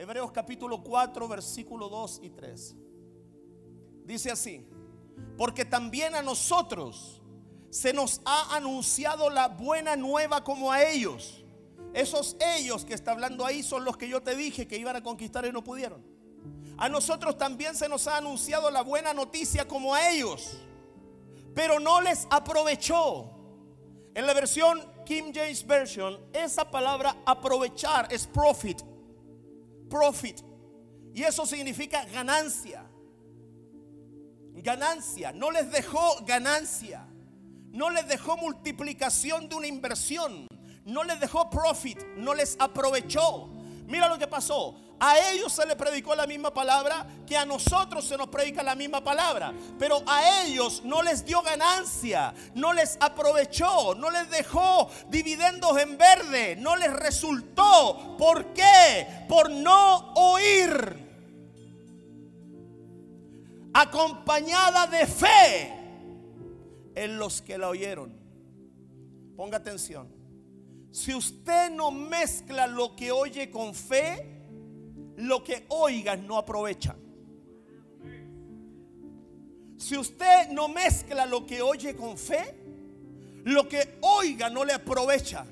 Hebreos capítulo 4, versículo 2 y 3. Dice así, porque también a nosotros se nos ha anunciado la buena nueva como a ellos. Esos ellos que está hablando ahí son los que yo te dije que iban a conquistar y no pudieron. A nosotros también se nos ha anunciado la buena noticia como a ellos, pero no les aprovechó. En la versión King James Version, esa palabra aprovechar es profit. Profit. Y eso significa ganancia. Ganancia. No les dejó ganancia. No les dejó multiplicación de una inversión. No les dejó profit. No les aprovechó. Mira lo que pasó. A ellos se les predicó la misma palabra que a nosotros se nos predica la misma palabra. Pero a ellos no les dio ganancia, no les aprovechó, no les dejó dividendos en verde, no les resultó. ¿Por qué? Por no oír. Acompañada de fe en los que la oyeron. Ponga atención. Si usted no mezcla lo que oye con fe, lo que oiga no aprovecha. Si usted no mezcla lo que oye con fe, lo que oiga no le aprovecha.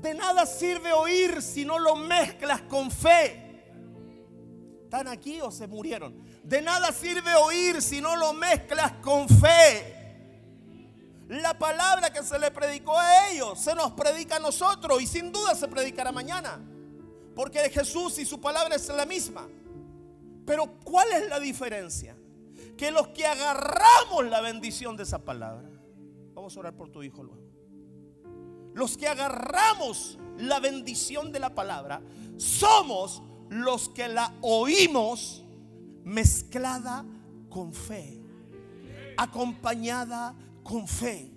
De nada sirve oír si no lo mezclas con fe. ¿Están aquí o se murieron? De nada sirve oír si no lo mezclas con fe. La palabra que se le predicó a ellos se nos predica a nosotros y sin duda se predicará mañana. Porque Jesús y su palabra es la misma. Pero ¿cuál es la diferencia? Que los que agarramos la bendición de esa palabra, vamos a orar por tu hijo luego. Los que agarramos la bendición de la palabra, somos los que la oímos mezclada con fe, acompañada con fe.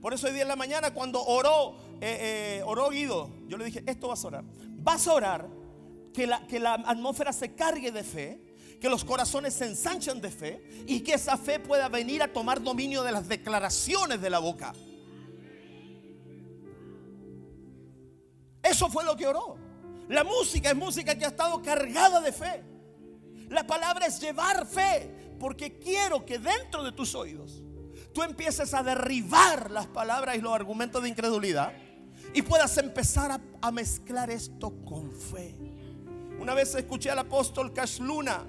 Por eso hoy día en la mañana cuando oró, eh, eh, oró Guido, yo le dije, esto vas a orar. Vas a orar que la, que la atmósfera se cargue de fe, que los corazones se ensanchan de fe y que esa fe pueda venir a tomar dominio de las declaraciones de la boca. Eso fue lo que oró. La música es música que ha estado cargada de fe. La palabra es llevar fe, porque quiero que dentro de tus oídos tú empieces a derribar las palabras y los argumentos de incredulidad y puedas empezar a, mezclar esto con fe. Una vez escuché al apóstol Cash Luna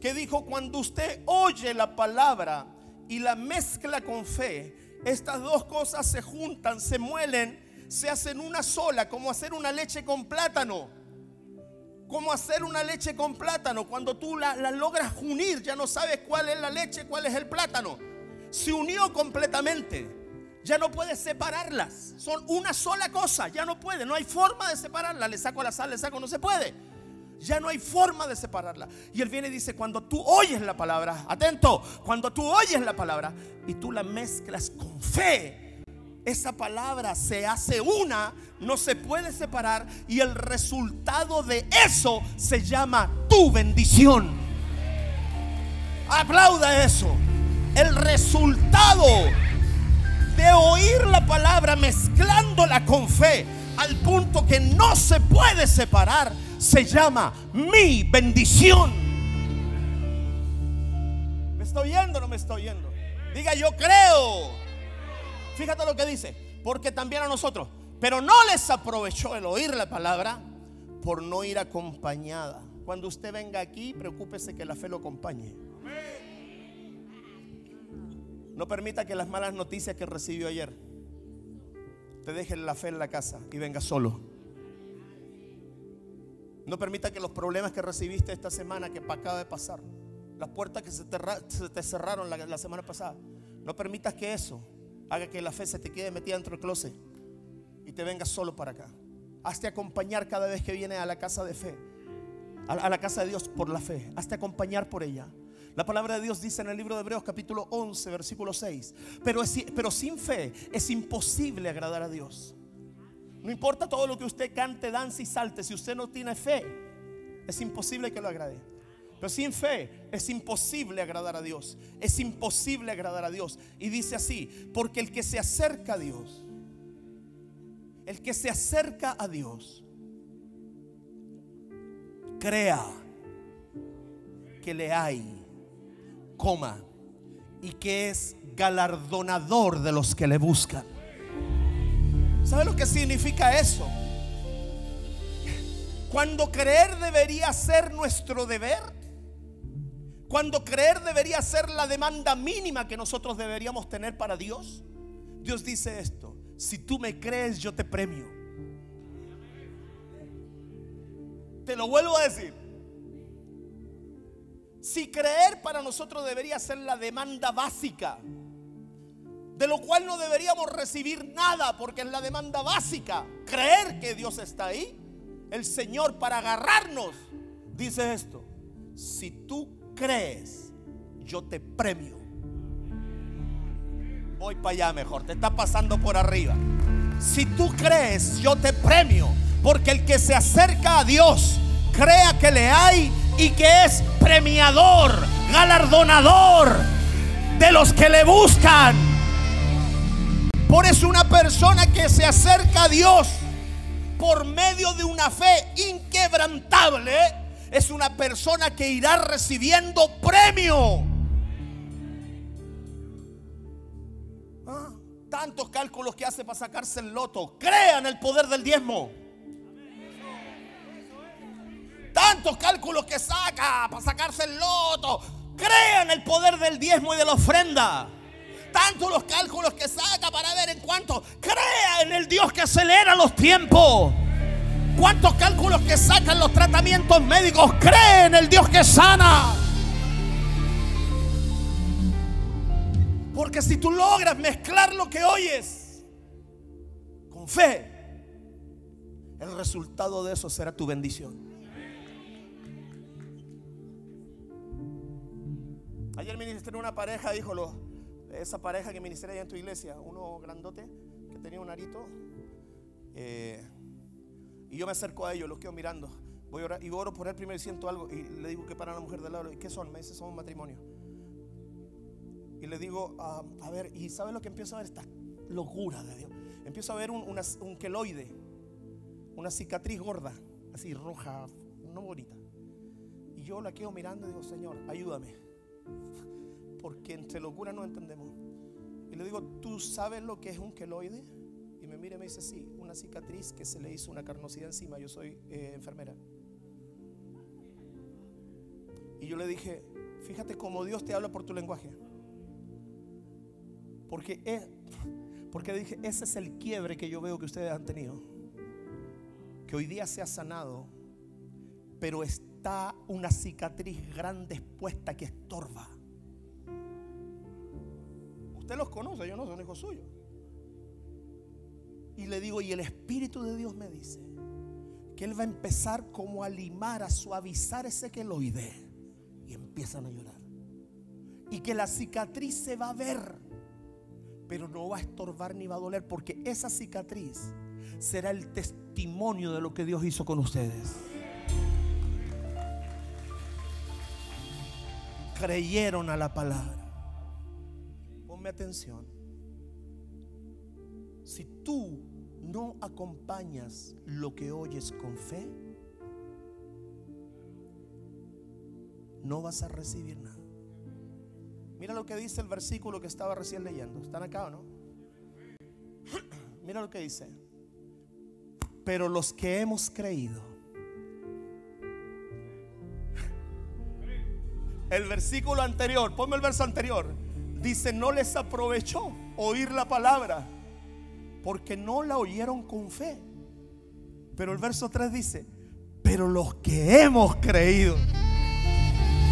que dijo, cuando usted oye la palabra y la mezcla con fe, estas dos cosas se juntan, se muelen, se hacen una sola, como hacer una leche con plátano. Como hacer una leche con plátano. Cuando tú la logras unir, ya no sabes cuál es la leche, cuál es el plátano. Se unió completamente. Ya no puedes separarlas. Son una sola cosa. Ya no puede. No hay forma de separarlas. Le saco la sal, le saco, no se puede. Ya no hay forma de separarla. Y él viene y dice, cuando tú oyes la palabra, atento, cuando tú oyes la palabra y tú la mezclas con fe, esa palabra se hace una, no se puede separar y el resultado de eso se llama tu bendición. Aplauda eso. El resultado de oír la palabra mezclándola con fe al punto que no se puede separar se llama mi bendición. ¿Me está oyendo o no me está oyendo? Diga yo creo. Fíjate lo que dice. Porque también a nosotros. Pero no les aprovechó el oír la palabra por no ir acompañada. Cuando usted venga aquí, preocúpese que la fe lo acompañe. No permita que las malas noticias que recibió ayer te dejen la fe en la casa y venga solo. No permita que los problemas que recibiste esta semana que acaba de pasar, las puertas que se te, cerraron la, la, semana pasada, no permitas que eso haga que la fe se te quede metida dentro del closet y te vengas solo para acá. Hazte acompañar cada vez que vienes a la casa de fe, a la casa de Dios por la fe. Hazte acompañar por ella. La palabra de Dios dice en el libro de Hebreos capítulo 11, versículo 6, pero, es, pero sin fe es imposible agradar a Dios. No importa todo lo que usted cante, dance y salte, si usted no tiene fe, es imposible que lo agrade. Pero sin fe es imposible agradar a Dios. Es imposible agradar a Dios. Y dice así, porque el que se acerca a Dios, el que se acerca a Dios, crea que le hay, coma, y que es galardonador de los que le buscan. ¿Sabe lo que significa eso? Cuando creer debería ser nuestro deber, cuando creer debería ser la demanda mínima que nosotros deberíamos tener para Dios, Dios dice esto, si tú me crees yo te premio. Te lo vuelvo a decir. Si creer para nosotros debería ser la demanda básica, de lo cual no deberíamos recibir nada porque es la demanda básica, creer que Dios está ahí, el Señor para agarrarnos dice esto, si tú crees, yo te premio. Voy para allá mejor, te está pasando por arriba. Si tú crees, yo te premio, porque el que se acerca a Dios, crea que le hay y que es premiador, galardonador de los que le buscan. Por eso una persona que se acerca a Dios por medio de una fe inquebrantable es una persona que irá recibiendo premio. Ah, tantos cálculos que hace para sacarse el loto. Crean el poder del diezmo. Tantos cálculos que saca para sacarse el loto. Crean el poder del diezmo y de la ofrenda. Tantos los cálculos que saca para ver en cuánto. Crea en el Dios que acelera los tiempos. ¿Cuántos cálculos que sacan los tratamientos médicos? Cree en el Dios que sana. Porque si tú logras mezclar lo que oyes con fe, el resultado de eso será tu bendición. Ayer ministré una pareja, dijo esa pareja que ministré allá en tu iglesia, uno grandote que tenía un arito. Eh, y yo me acerco a ellos, los quedo mirando. Voy a orar, y oro por él primero y siento algo. Y le digo que para la mujer del lado. ¿Y qué son? Me dice, somos matrimonio. Y le digo, ah, a ver, ¿y sabe lo que empiezo a ver? Esta locura de Dios. Empiezo a ver un, un queloide, una cicatriz gorda, así roja, no bonita. Y yo la quedo mirando y digo, Señor, ayúdame. Porque entre locura no entendemos. Y le digo, ¿tú sabes lo que es un queloide? Y me mira y me dice, sí, una cicatriz que se le hizo una carnosidad encima. Yo soy eh, enfermera. Y yo le dije, fíjate cómo Dios te habla por tu lenguaje. Porque, es, porque dije, ese es el quiebre que yo veo que ustedes han tenido. Que hoy día se ha sanado, pero está una cicatriz grande expuesta que estorba. Usted los conoce, yo no son hijos suyos. Y le digo, y el Espíritu de Dios me dice que Él va a empezar como a limar, a suavizar ese queloide. Y empiezan a llorar. Y que la cicatriz se va a ver, pero no va a estorbar ni va a doler, porque esa cicatriz será el testimonio de lo que Dios hizo con ustedes. Creyeron a la palabra. Ponme atención. Si tú no acompañas lo que oyes con fe, no vas a recibir nada. Mira lo que dice el versículo que estaba recién leyendo. ¿Están acá o no? Mira lo que dice. Pero los que hemos creído. El versículo anterior, ponme el verso anterior. Dice, no les aprovechó oír la palabra porque no la oyeron con fe. Pero el verso 3 dice, pero los que hemos creído,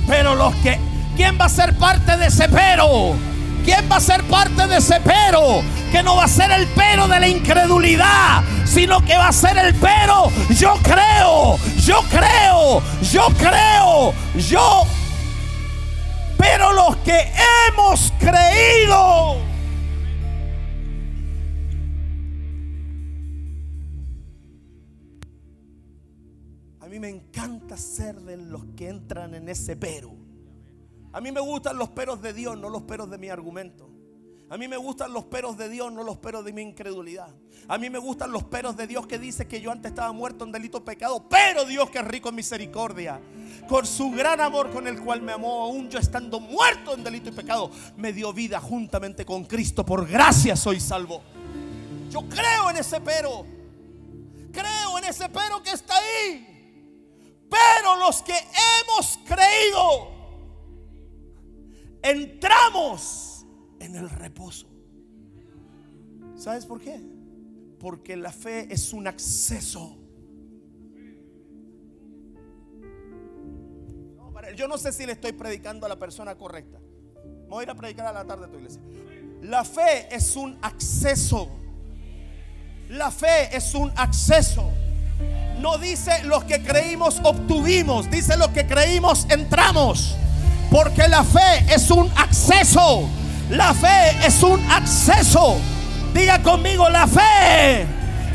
pero los que, ¿quién va a ser parte de ese pero? ¿Quién va a ser parte de ese pero? Que no va a ser el pero de la incredulidad, sino que va a ser el pero. Yo creo, yo creo, yo creo, yo. Pero los que hemos creído. me encanta ser de los que entran en ese pero. A mí me gustan los peros de Dios, no los peros de mi argumento. A mí me gustan los peros de Dios, no los peros de mi incredulidad. A mí me gustan los peros de Dios que dice que yo antes estaba muerto en delito pecado, pero Dios que es rico en misericordia, con su gran amor con el cual me amó, aún yo estando muerto en delito y pecado, me dio vida juntamente con Cristo. Por gracia soy salvo. Yo creo en ese pero. Creo en ese pero que está ahí. Pero los que hemos creído, entramos en el reposo. ¿Sabes por qué? Porque la fe es un acceso. Yo no sé si le estoy predicando a la persona correcta. Voy a ir a predicar a la tarde a tu iglesia. La fe es un acceso. La fe es un acceso. No dice los que creímos obtuvimos, dice los que creímos entramos. Porque la fe es un acceso. La fe es un acceso. Diga conmigo, la fe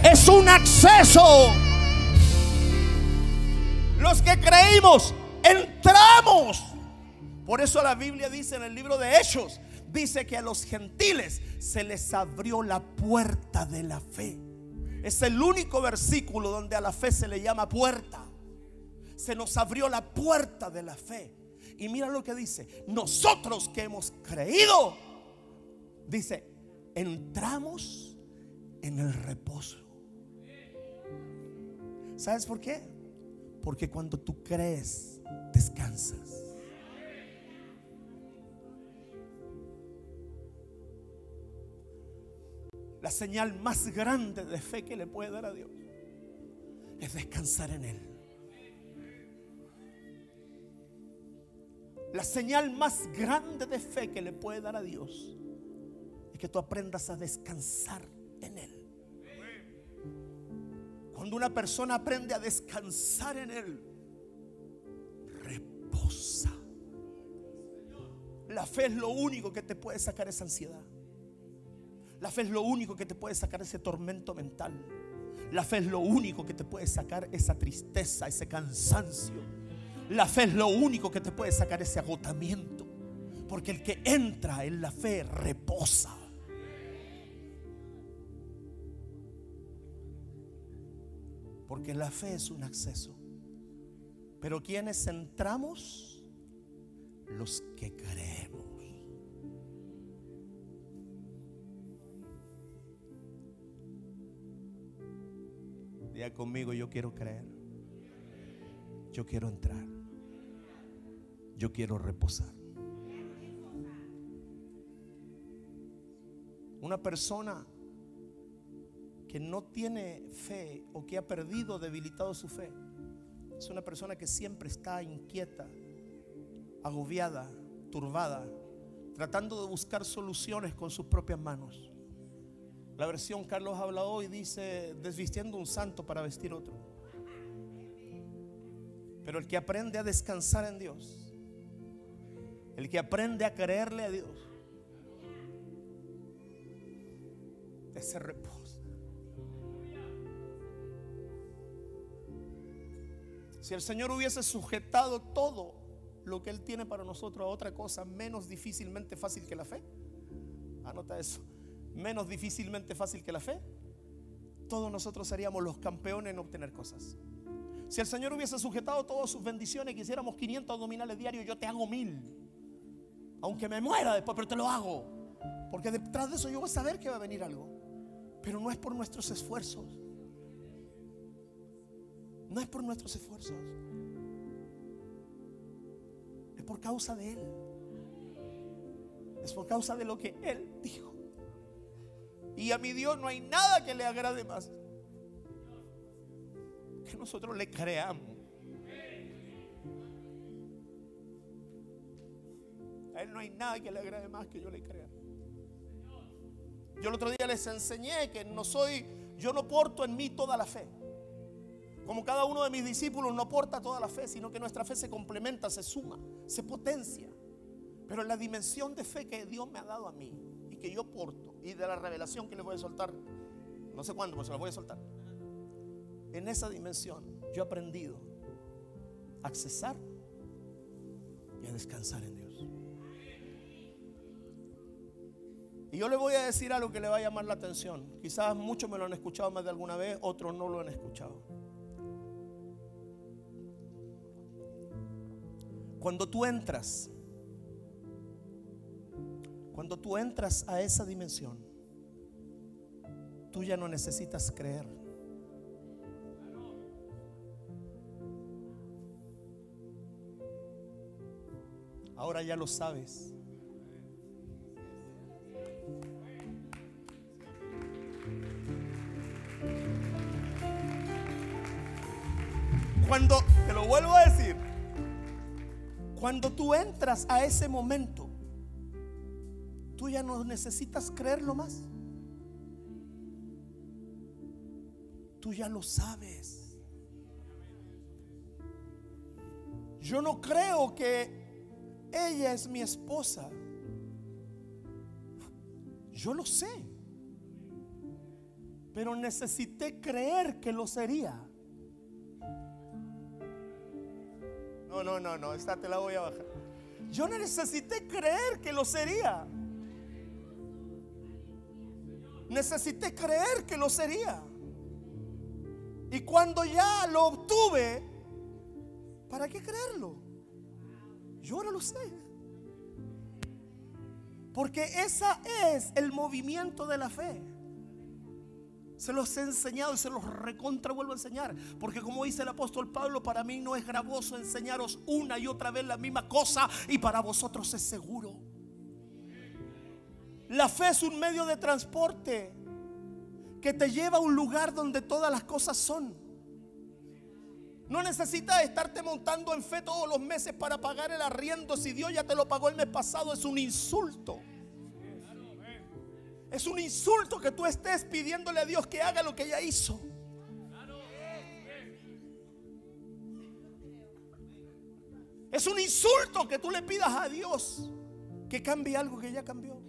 es un acceso. Los que creímos entramos. Por eso la Biblia dice en el libro de Hechos, dice que a los gentiles se les abrió la puerta de la fe. Es el único versículo donde a la fe se le llama puerta. Se nos abrió la puerta de la fe. Y mira lo que dice. Nosotros que hemos creído, dice, entramos en el reposo. ¿Sabes por qué? Porque cuando tú crees, descansas. La señal más grande de fe que le puede dar a Dios es descansar en Él. La señal más grande de fe que le puede dar a Dios es que tú aprendas a descansar en Él. Cuando una persona aprende a descansar en Él, reposa. La fe es lo único que te puede sacar esa ansiedad. La fe es lo único que te puede sacar ese tormento mental. La fe es lo único que te puede sacar esa tristeza, ese cansancio. La fe es lo único que te puede sacar ese agotamiento. Porque el que entra en la fe reposa. Porque la fe es un acceso. Pero quienes entramos, los que creemos. Diga conmigo, yo quiero creer. Yo quiero entrar. Yo quiero reposar. Una persona que no tiene fe o que ha perdido, debilitado su fe, es una persona que siempre está inquieta, agobiada, turbada, tratando de buscar soluciones con sus propias manos. La versión Carlos habla hoy dice, desvistiendo un santo para vestir otro. Pero el que aprende a descansar en Dios, el que aprende a creerle a Dios, ese reposo. Si el Señor hubiese sujetado todo lo que Él tiene para nosotros a otra cosa menos difícilmente fácil que la fe, anota eso menos difícilmente fácil que la fe, todos nosotros seríamos los campeones en obtener cosas. Si el Señor hubiese sujetado todas sus bendiciones, quisiéramos 500 abdominales diarios, yo te hago mil. Aunque me muera después, pero te lo hago. Porque detrás de eso yo voy a saber que va a venir algo. Pero no es por nuestros esfuerzos. No es por nuestros esfuerzos. Es por causa de Él. Es por causa de lo que Él dijo. Y a mi Dios no hay nada que le agrade más que nosotros le creamos. Él no hay nada que le agrade más que yo le crea. Yo el otro día les enseñé que no soy, yo no porto en mí toda la fe. Como cada uno de mis discípulos no porta toda la fe, sino que nuestra fe se complementa, se suma, se potencia. Pero la dimensión de fe que Dios me ha dado a mí que yo porto y de la revelación que le voy a soltar, no sé cuándo, pero se la voy a soltar. En esa dimensión yo he aprendido a accesar y a descansar en Dios. Y yo le voy a decir algo que le va a llamar la atención. Quizás muchos me lo han escuchado más de alguna vez, otros no lo han escuchado. Cuando tú entras, cuando tú entras a esa dimensión, tú ya no necesitas creer. Ahora ya lo sabes. Cuando, te lo vuelvo a decir, cuando tú entras a ese momento, tú ya no necesitas creerlo más. Tú ya lo sabes. Yo no creo que ella es mi esposa. Yo lo sé. Pero necesité creer que lo sería. No, no, no, esta te la voy a bajar. Yo necesité creer que lo sería. Necesité creer que lo sería. Y cuando ya lo obtuve, ¿para qué creerlo? Yo ahora lo sé. Porque esa es el movimiento de la fe. Se los he enseñado y se los recontra vuelvo a enseñar. Porque como dice el apóstol Pablo, para mí no es gravoso enseñaros una y otra vez la misma cosa y para vosotros es seguro. La fe es un medio de transporte que te lleva a un lugar donde todas las cosas son. No necesitas estarte montando en fe todos los meses para pagar el arriendo. Si Dios ya te lo pagó el mes pasado, es un insulto. Es un insulto que tú estés pidiéndole a Dios que haga lo que ya hizo. Es un insulto que tú le pidas a Dios que cambie algo que ya cambió.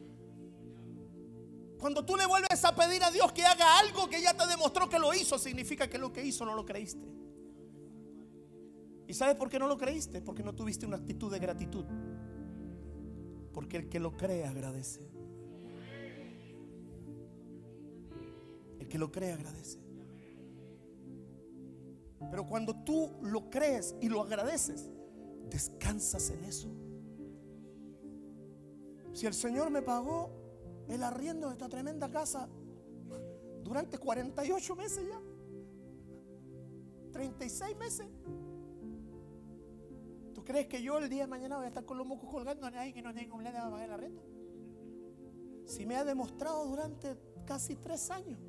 Cuando tú le vuelves a pedir a Dios que haga algo que ya te demostró que lo hizo, significa que lo que hizo no lo creíste. ¿Y sabes por qué no lo creíste? Porque no tuviste una actitud de gratitud. Porque el que lo cree agradece. Que lo cree agradece. Pero cuando tú lo crees y lo agradeces, descansas en eso. Si el Señor me pagó el arriendo de esta tremenda casa durante 48 meses ya, 36 meses, ¿tú crees que yo el día de mañana voy a estar con los mocos colgando a nadie que no tenga un de pagar el arriendo? Si me ha demostrado durante casi tres años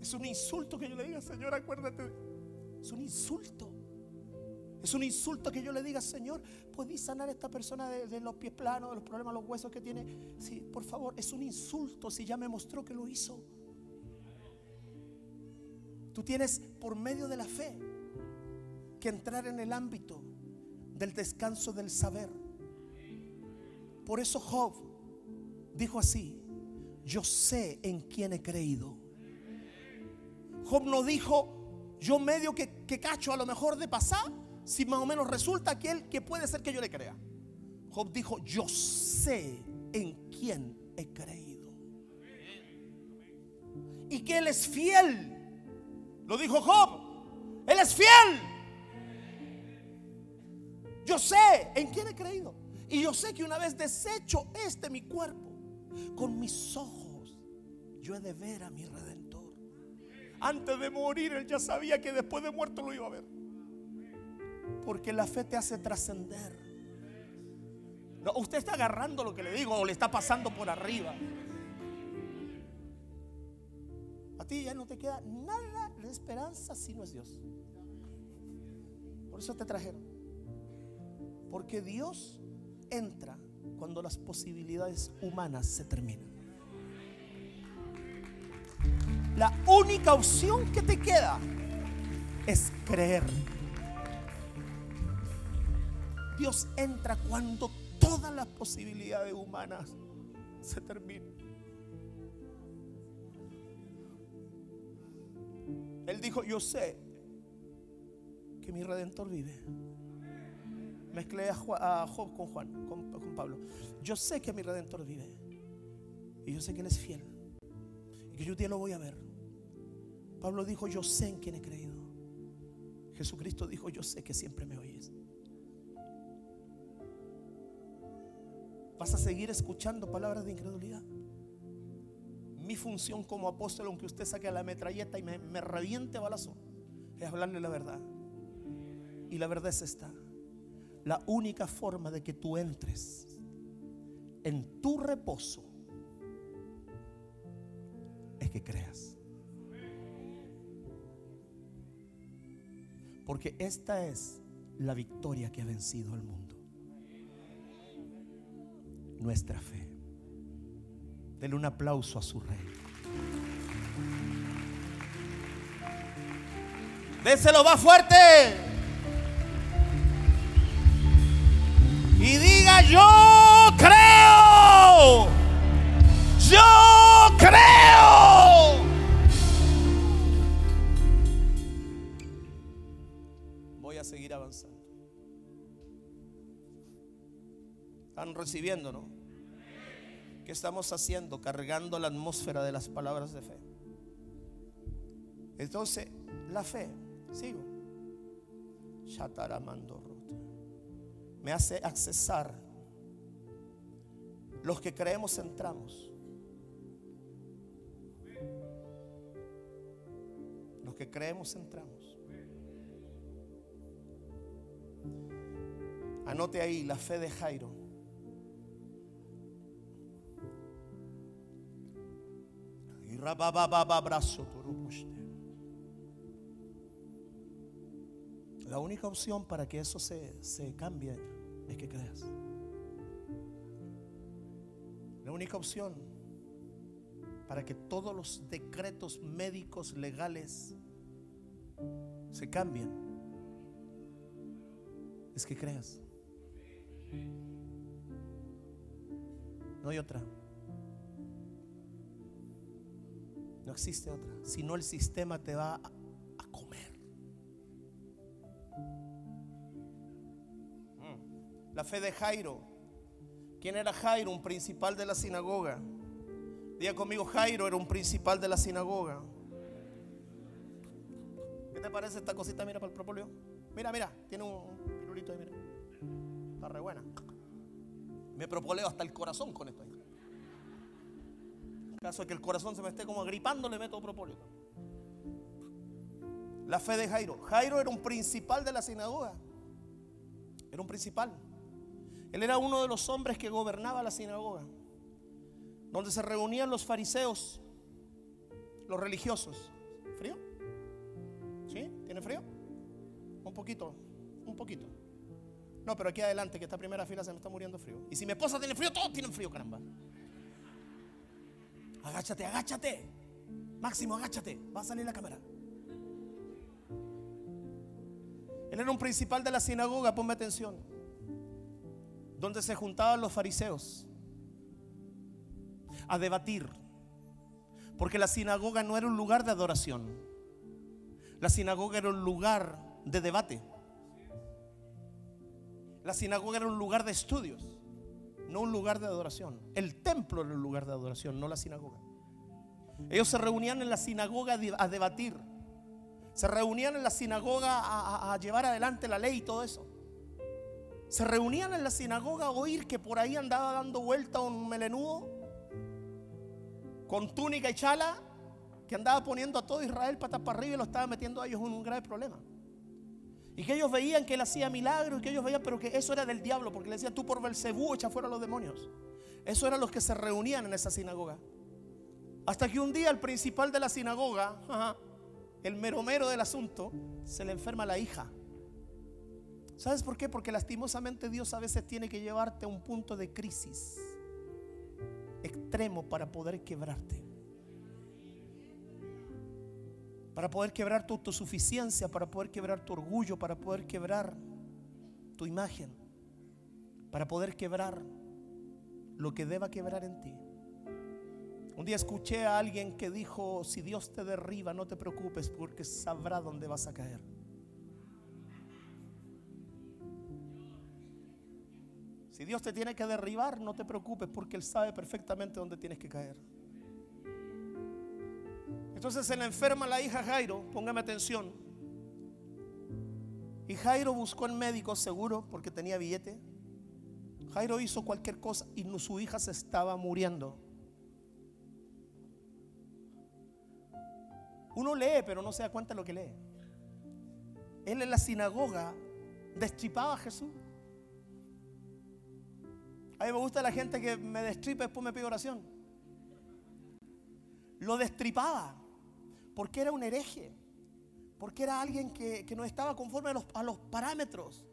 es un insulto que yo le diga, Señor, acuérdate. Es un insulto. Es un insulto que yo le diga, Señor, ¿puedes sanar a esta persona de, los pies planos, de los problemas, los huesos que tiene? Sí, por favor, es un insulto si ya me mostró que lo hizo. Tú tienes por medio de la fe que entrar en el ámbito del descanso del saber. Por eso Job dijo así, yo sé en quién he creído Job no dijo, yo medio que, cacho a lo mejor de pasar, si más o menos resulta aquel que puede ser que yo le crea. Job dijo, yo sé en quién he creído. Y que Él es fiel. Lo dijo Job. Él es fiel. Yo sé en quién he creído. Y yo sé que una vez deshecho este mi cuerpo, con mis ojos, yo he de ver a mi redentor. Antes de morir, él ya sabía que después de muerto lo iba a ver. Porque la fe te hace trascender. usted está agarrando lo que le digo o le está pasando por arriba. A ti ya no te queda nada de esperanza si no es Dios. Por eso te trajeron. Porque Dios entra cuando las posibilidades humanas se terminan. La única opción que te queda es creer. Dios entra cuando todas las posibilidades humanas se terminan. Él dijo, yo sé que mi redentor vive. Mezclé a Job con Juan, con, Pablo. Yo sé que mi redentor vive. Y yo sé que Él es fiel. Y que yo un día lo voy a ver. Pablo dijo, yo sé en quién he creído. Jesucristo dijo, yo sé que siempre me oyes. ¿Vas a seguir escuchando palabras de incredulidad? Mi función como apóstol, aunque usted saque la metralleta y me, me reviente balazo, es hablarle la verdad. Y la verdad es esta. La única forma de que tú entres en tu reposo Porque esta es la victoria que ha vencido al mundo. Nuestra fe. Dele un aplauso a su rey. Déselo va fuerte. Y diga yo creo. Yo creo. Están recibiendo, ¿no? ¿Qué estamos haciendo? Cargando la atmósfera de las palabras de fe. Entonces, la fe, sigo. Me hace accesar. Los que creemos entramos. Los que creemos entramos. Anote ahí la fe de Jairo. La única opción para que eso se, se cambie es que creas. La única opción para que todos los decretos médicos legales se cambien es que creas. No hay otra. No existe otra. Si no, el sistema te va a La fe de Jairo. ¿Quién era Jairo? Un principal de la sinagoga. Diga conmigo, Jairo era un principal de la sinagoga. ¿Qué te parece esta cosita? Mira para el propóleo. Mira, mira, tiene un pirulito ahí, mira. Está re buena. Me propoleo hasta el corazón con esto. En caso que el corazón se me esté como agripando, le meto propóleo. La fe de Jairo. Jairo era un principal de la sinagoga. Era un principal. Él era uno de los hombres que gobernaba la sinagoga, donde se reunían los fariseos, los religiosos. ¿Frío? ¿Sí? ¿Tiene frío? Un poquito, un poquito. No, pero aquí adelante, que esta primera fila se me está muriendo frío. Y si mi esposa tiene frío, todos tienen frío, caramba. Agáchate, agáchate. Máximo, agáchate. Va a salir la cámara. Él era un principal de la sinagoga, ponme atención donde se juntaban los fariseos a debatir. Porque la sinagoga no era un lugar de adoración. La sinagoga era un lugar de debate. La sinagoga era un lugar de estudios, no un lugar de adoración. El templo era un lugar de adoración, no la sinagoga. Ellos se reunían en la sinagoga a debatir. Se reunían en la sinagoga a, a llevar adelante la ley y todo eso. Se reunían en la sinagoga a oír que por ahí andaba dando vuelta un melenudo con túnica y chala que andaba poniendo a todo Israel patas para arriba y lo estaba metiendo a ellos en un grave problema. Y que ellos veían que él hacía milagros y que ellos veían, pero que eso era del diablo, porque le decía tú por Belcebú echa fuera a los demonios. Eso eran los que se reunían en esa sinagoga. Hasta que un día el principal de la sinagoga, el mero mero del asunto, se le enferma la hija. ¿Sabes por qué? Porque lastimosamente Dios a veces tiene que llevarte a un punto de crisis extremo para poder quebrarte. Para poder quebrar tu autosuficiencia, para poder quebrar tu orgullo, para poder quebrar tu imagen, para poder quebrar lo que deba quebrar en ti. Un día escuché a alguien que dijo, si Dios te derriba, no te preocupes porque sabrá dónde vas a caer. Si Dios te tiene que derribar, no te preocupes porque Él sabe perfectamente dónde tienes que caer. Entonces se le enferma la hija Jairo, póngame atención. Y Jairo buscó en médico seguro porque tenía billete. Jairo hizo cualquier cosa y su hija se estaba muriendo. Uno lee, pero no se da cuenta de lo que lee. Él en la sinagoga destripaba a Jesús. A mí me gusta la gente que me destripa y después me pide oración. Lo destripaba porque era un hereje, porque era alguien que, no estaba conforme a los, a los parámetros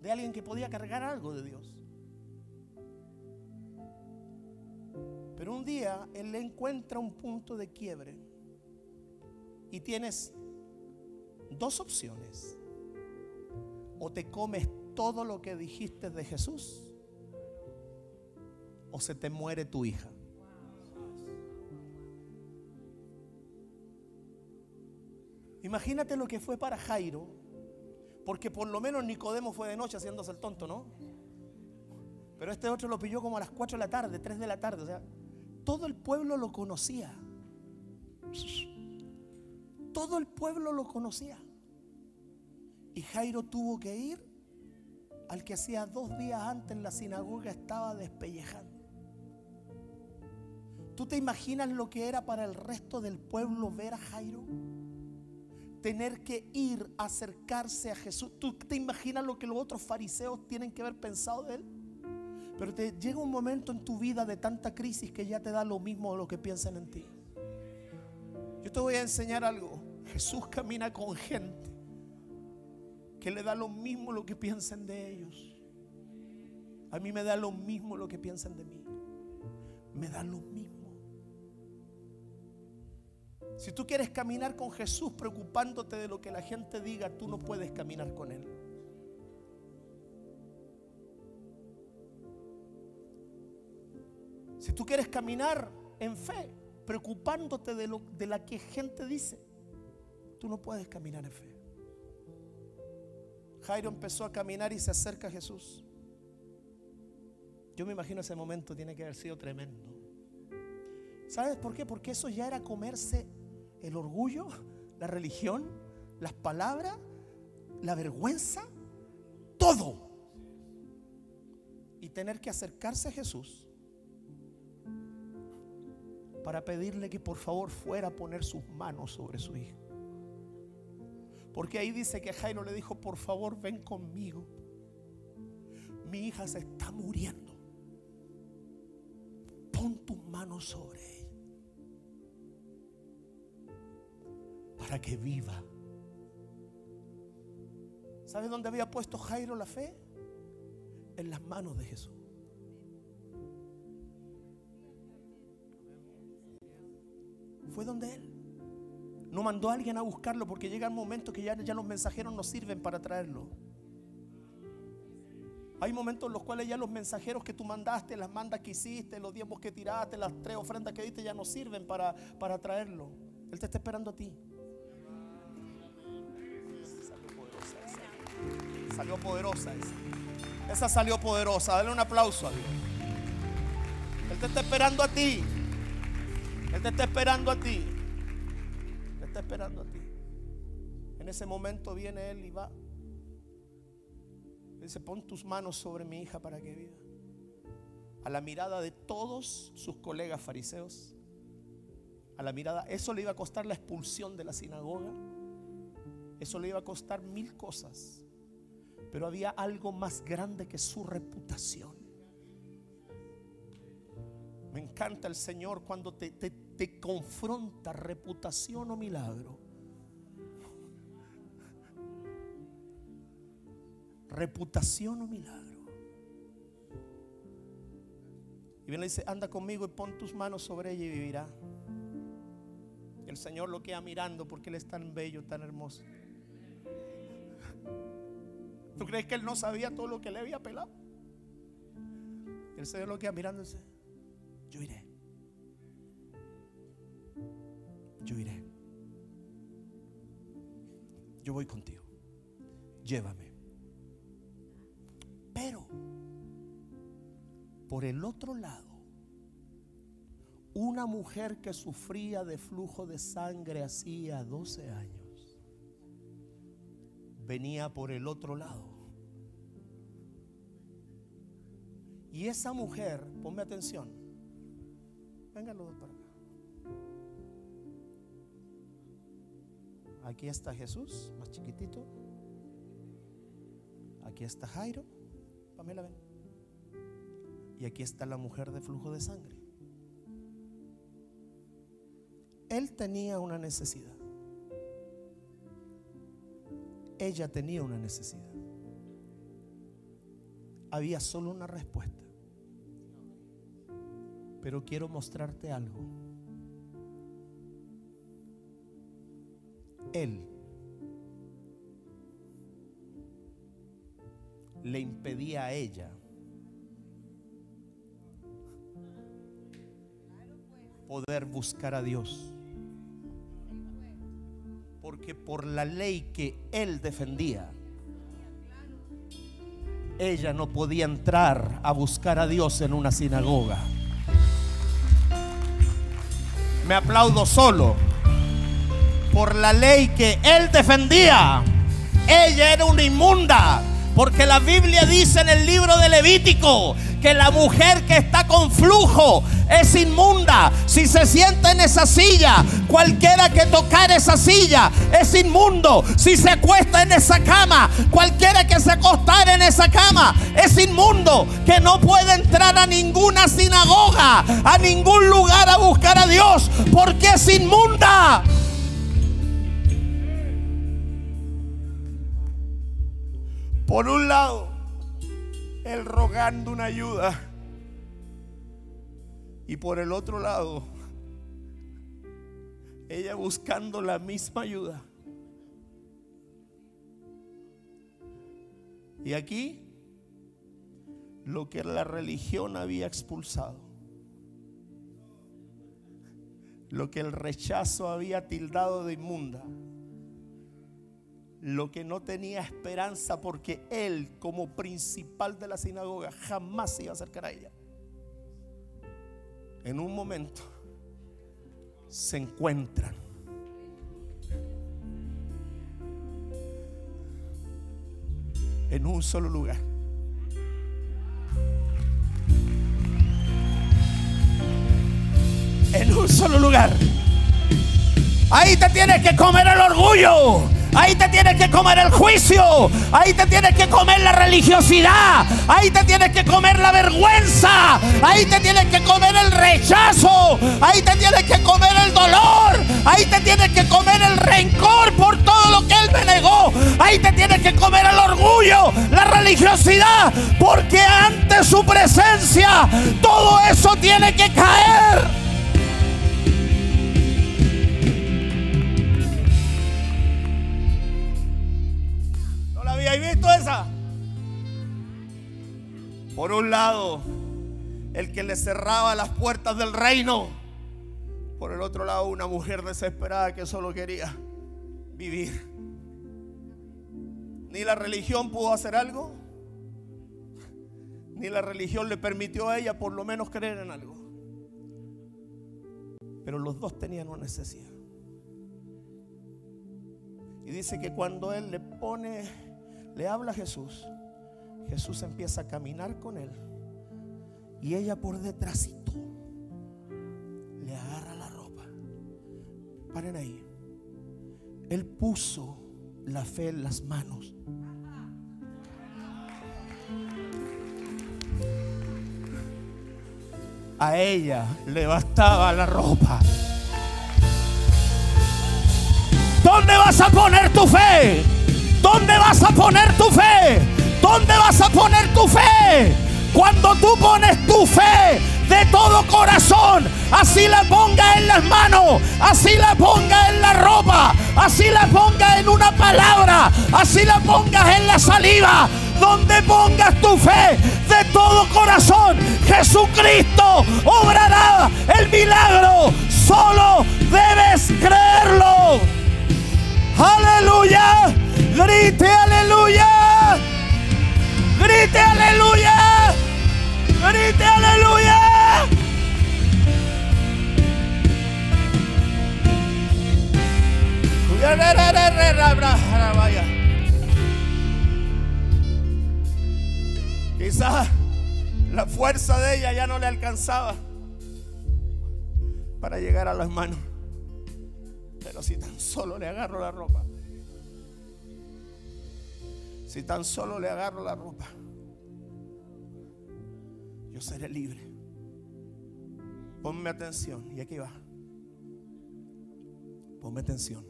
de alguien que podía cargar algo de Dios. Pero un día él le encuentra un punto de quiebre y tienes dos opciones. O te comes todo lo que dijiste de Jesús o se te muere tu hija. Imagínate lo que fue para Jairo, porque por lo menos Nicodemo fue de noche haciéndose el tonto, ¿no? Pero este otro lo pilló como a las 4 de la tarde, 3 de la tarde, o sea, todo el pueblo lo conocía. Todo el pueblo lo conocía. Y Jairo tuvo que ir al que hacía dos días antes en la sinagoga estaba despellejando. ¿Tú te imaginas lo que era para el resto del pueblo ver a Jairo? Tener que ir a acercarse a Jesús. ¿Tú te imaginas lo que los otros fariseos tienen que haber pensado de él? Pero te llega un momento en tu vida de tanta crisis que ya te da lo mismo lo que piensan en ti. Yo te voy a enseñar algo. Jesús camina con gente que le da lo mismo lo que piensen de ellos. A mí me da lo mismo lo que piensan de mí. Me da lo mismo. Si tú quieres caminar con Jesús preocupándote de lo que la gente diga, tú no puedes caminar con Él. Si tú quieres caminar en fe, preocupándote de, lo, de la que gente dice, tú no puedes caminar en fe. Jairo empezó a caminar y se acerca a Jesús. Yo me imagino ese momento tiene que haber sido tremendo. ¿Sabes por qué? Porque eso ya era comerse el orgullo, la religión, las palabras, la vergüenza, todo. Y tener que acercarse a Jesús para pedirle que por favor fuera a poner sus manos sobre su hijo. Porque ahí dice que Jairo le dijo, por favor ven conmigo. Mi hija se está muriendo. Pon tus manos sobre ella. Para que viva. ¿Sabes dónde había puesto Jairo la fe? En las manos de Jesús. fue donde él. No mandó a alguien a buscarlo porque llega el momento que ya, los mensajeros no sirven para traerlo. Hay momentos en los cuales ya los mensajeros que tú mandaste, las mandas que hiciste, los diezmos que tiraste, las tres ofrendas que diste ya no sirven para, para traerlo. Él te está esperando a ti. Salió poderosa esa. Esa salió poderosa. Dale un aplauso a Dios. Él te está esperando a ti. Él te está esperando a ti. Te está esperando a ti. En ese momento viene Él y va. Dice, pon tus manos sobre mi hija para que viva. A la mirada de todos sus colegas fariseos, a la mirada, eso le iba a costar la expulsión de la sinagoga, eso le iba a costar mil cosas, pero había algo más grande que su reputación. Me encanta el Señor cuando te, te confronta reputación o milagro. Reputación o milagro. Y viene y dice, anda conmigo y pon tus manos sobre ella y vivirá. El Señor lo queda mirando porque Él es tan bello, tan hermoso. ¿Tú crees que Él no sabía todo lo que le había pelado? El Señor lo y dice, yo iré. Yo iré. Yo voy contigo. Llévame. Pero por el otro lado, una mujer que sufría de flujo de sangre hacía 12 años venía por el otro lado. Y esa mujer, ponme atención, vengan los dos para acá. Aquí está Jesús, más chiquitito. Aquí está Jairo. Pamela, ven. Y aquí está la mujer de flujo de sangre. Él tenía una necesidad. Ella tenía una necesidad. Había solo una respuesta. Pero quiero mostrarte algo. Él le impedía a ella poder buscar a Dios. Porque por la ley que él defendía, ella no podía entrar a buscar a Dios en una sinagoga. Me aplaudo solo. Por la ley que él defendía, ella era una inmunda. Porque la Biblia dice en el libro de Levítico que la mujer que está con flujo es inmunda. Si se sienta en esa silla, cualquiera que tocar esa silla es inmundo. Si se acuesta en esa cama, cualquiera que se acostara en esa cama es inmundo. Que no puede entrar a ninguna sinagoga, a ningún lugar a buscar a Dios, porque es inmunda. Por un lado, él rogando una ayuda. Y por el otro lado, ella buscando la misma ayuda. Y aquí, lo que la religión había expulsado, lo que el rechazo había tildado de inmunda, lo que no tenía esperanza porque él como principal de la sinagoga jamás se iba a acercar a ella. En un momento se encuentran. En un solo lugar. En un solo lugar. Ahí te tienes que comer el orgullo. Ahí te tienes que comer el juicio. Ahí te tienes que comer la religiosidad. Ahí te tienes que comer la vergüenza. Ahí te tienes que comer el rechazo. Ahí te tienes que comer el dolor. Ahí te tienes que comer el rencor por todo lo que Él me negó. Ahí te tienes que comer el orgullo, la religiosidad. Porque ante su presencia todo eso tiene que caer. El que le cerraba las puertas del reino. Por el otro lado, una mujer desesperada que solo quería vivir. Ni la religión pudo hacer algo, ni la religión le permitió a ella por lo menos creer en algo. Pero los dos tenían una necesidad. Y dice que cuando él le pone le habla a Jesús. Jesús empieza a caminar con él. Y ella por detrásito le agarra la ropa. Paren ahí. Él puso la fe en las manos. A ella le bastaba la ropa. ¿Dónde vas a poner tu fe? ¿Dónde vas a poner tu fe? ¿Dónde vas a poner tu fe? Cuando tú pones tu fe de todo corazón, así la ponga en las manos, así la ponga en la ropa, así la ponga en una palabra, así la pongas en la saliva, donde pongas tu fe de todo corazón, Jesucristo obrará el milagro. Solo debes creerlo. Aleluya. Grite aleluya. Grite aleluya. ¡Venite, aleluya! Quizás la fuerza de ella ya no le alcanzaba para llegar a las manos. Pero si tan solo le agarro la ropa, si tan solo le agarro la ropa yo seré libre. Ponme atención. Y aquí va. Ponme atención.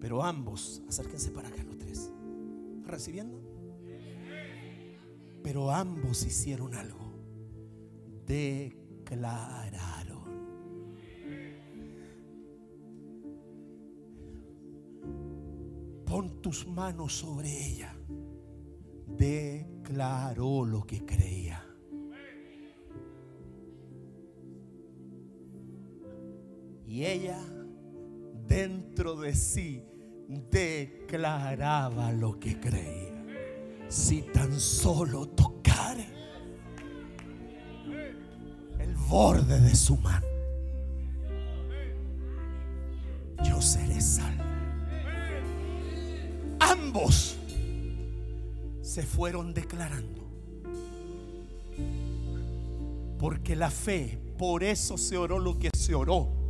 Pero ambos, acérquense para acá los tres. ¿Recibiendo? Pero ambos hicieron algo. Declararon. Pon tus manos sobre ella. Declaró lo que creía. Y ella dentro de sí declaraba lo que creía. Si tan solo tocara el borde de su mano, yo seré salvo. Ambos se fueron declarando. Porque la fe, por eso se oró lo que se oró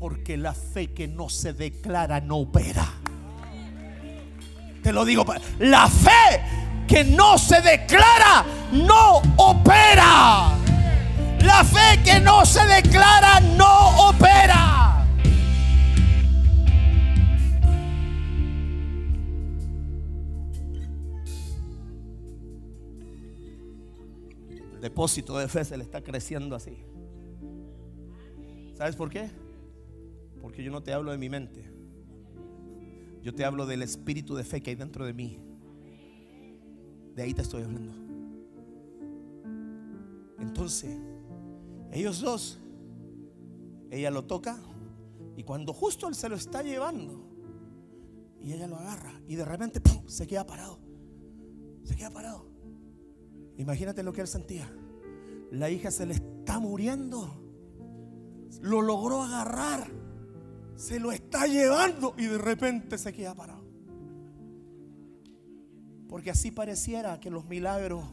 porque la fe que no se declara no opera. Te lo digo, la fe que no se declara no opera. La fe que no se declara no opera. El depósito de fe se le está creciendo así. ¿Sabes por qué? Porque yo no te hablo de mi mente. Yo te hablo del espíritu de fe que hay dentro de mí. De ahí te estoy hablando. Entonces, ellos dos, ella lo toca y cuando justo él se lo está llevando y ella lo agarra y de repente se queda parado. Se queda parado. Imagínate lo que él sentía. La hija se le está muriendo. Lo logró agarrar se lo está llevando y de repente se queda parado. Porque así pareciera que los milagros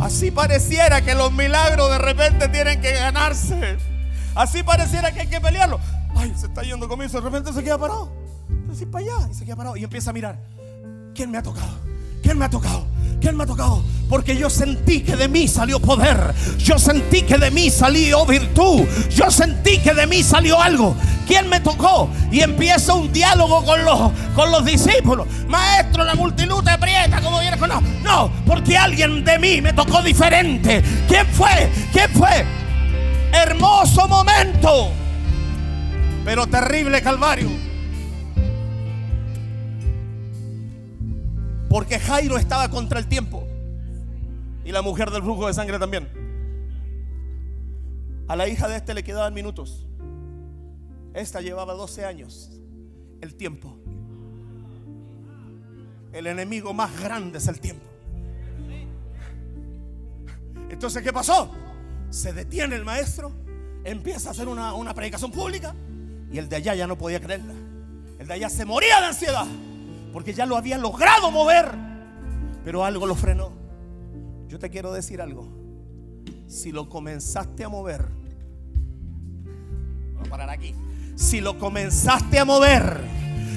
Así pareciera que los milagros de repente tienen que ganarse. Así pareciera que hay que pelearlo. Ay, se está yendo conmigo, de repente se queda parado. Entonces para allá y se queda parado y empieza a mirar. ¿Quién me ha tocado? ¿Quién me ha tocado? ¿Quién me ha tocado? Porque yo sentí que de mí salió poder. Yo sentí que de mí salió virtud. Yo sentí que de mí salió algo. ¿Quién me tocó? Y empieza un diálogo con los, con los discípulos. Maestro, la multitud te aprieta como vienes con no. No, porque alguien de mí me tocó diferente. ¿Quién fue? ¿Quién fue? Hermoso momento. Pero terrible calvario. Porque Jairo estaba contra el tiempo. Y la mujer del flujo de sangre también. A la hija de este le quedaban minutos. Esta llevaba 12 años. El tiempo. El enemigo más grande es el tiempo. Entonces, ¿qué pasó? Se detiene el maestro, empieza a hacer una, una predicación pública y el de allá ya no podía creerla. El de allá se moría de ansiedad porque ya lo había logrado mover, pero algo lo frenó. Yo te quiero decir algo. Si lo comenzaste a mover, voy a parar aquí. Si lo comenzaste a mover,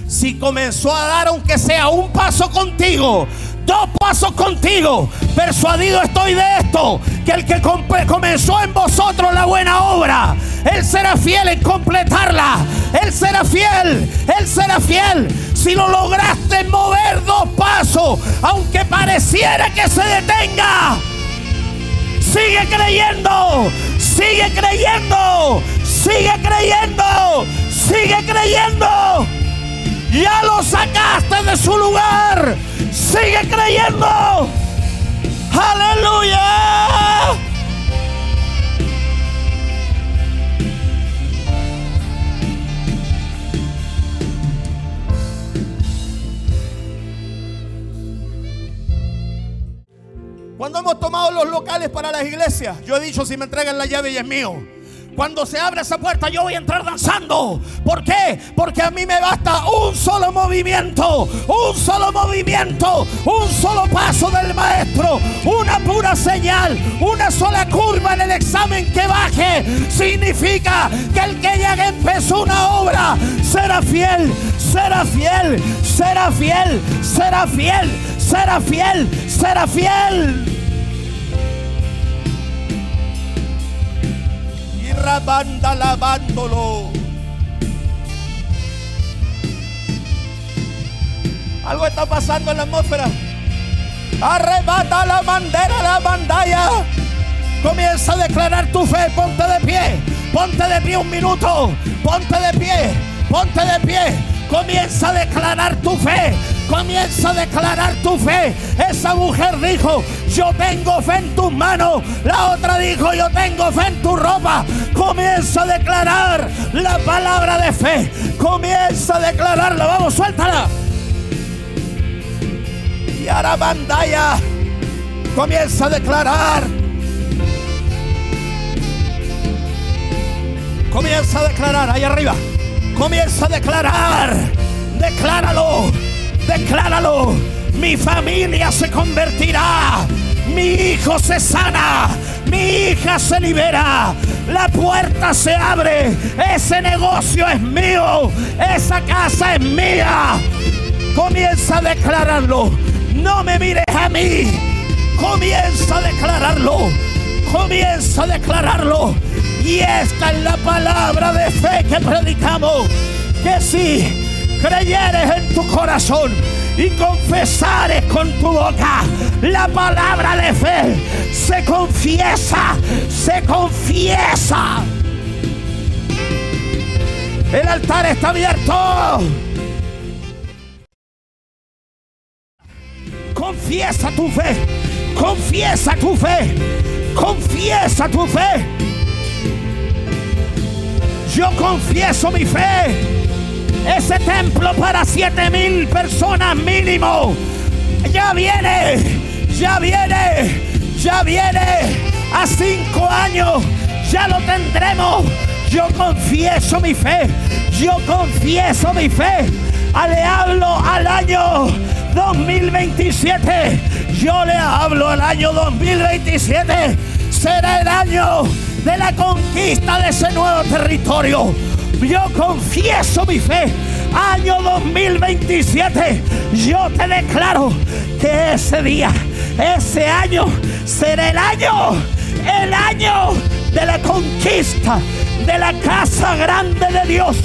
si comenzó a dar aunque sea un paso contigo, dos pasos contigo, persuadido estoy de esto, que el que comenzó en vosotros la buena obra, Él será fiel en completarla, Él será fiel, Él será fiel. Si lo lograste mover dos pasos, aunque pareciera que se detenga, sigue creyendo, sigue creyendo, sigue creyendo, sigue creyendo. Ya lo sacaste de su lugar. Sigue creyendo. Aleluya. Cuando hemos tomado los locales para las iglesias, yo he dicho, si me entregan la llave y es mío. Cuando se abre esa puerta yo voy a entrar danzando. ¿Por qué? Porque a mí me basta un solo movimiento, un solo movimiento, un solo paso del maestro, una pura señal, una sola curva en el examen que baje. Significa que el que ya empezó una obra será fiel, será fiel, será fiel, será fiel, será fiel, será fiel. banda lavándolo. Algo está pasando en la atmósfera. Arrebata la bandera, la bandalla. Comienza a declarar tu fe. Ponte de pie. Ponte de pie un minuto. Ponte de pie. Ponte de pie. Comienza a declarar tu fe. Comienza a declarar tu fe. Esa mujer dijo, yo tengo fe en tus manos. La otra dijo, yo tengo fe en tu ropa. Comienza a declarar la palabra de fe. Comienza a declararla. Vamos, suéltala. Y ahora bandaya. Comienza a declarar. Comienza a declarar ahí arriba. Comienza a declarar. Decláralo. Decláralo. Mi familia se convertirá. Mi hijo se sana. Mi hija se libera. La puerta se abre. Ese negocio es mío. Esa casa es mía. Comienza a declararlo. No me mires a mí. Comienza a declararlo. Comienza a declararlo. Y esta es la palabra de fe que predicamos. Que si creyeres en tu corazón y confesares con tu boca la palabra de fe, se confiesa, se confiesa. El altar está abierto. Confiesa tu fe, confiesa tu fe, confiesa tu fe. Yo confieso mi fe ese templo para siete mil personas mínimo. Ya viene, ya viene, ya viene. A cinco años ya lo tendremos. Yo confieso mi fe. Yo confieso mi fe. Le hablo al año 2027. Yo le hablo al año 2027. Será el año de la conquista de ese nuevo territorio yo confieso mi fe. Año 2027, yo te declaro que ese día, ese año, será el año, el año de la conquista de la casa grande de Dios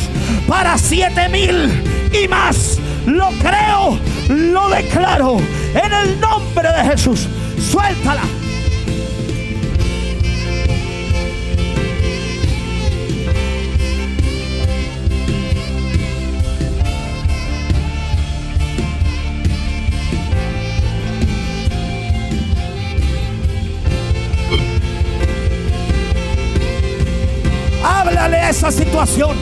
para siete mil y más. Lo creo, lo declaro en el nombre de Jesús. Suéltala. Esa situación.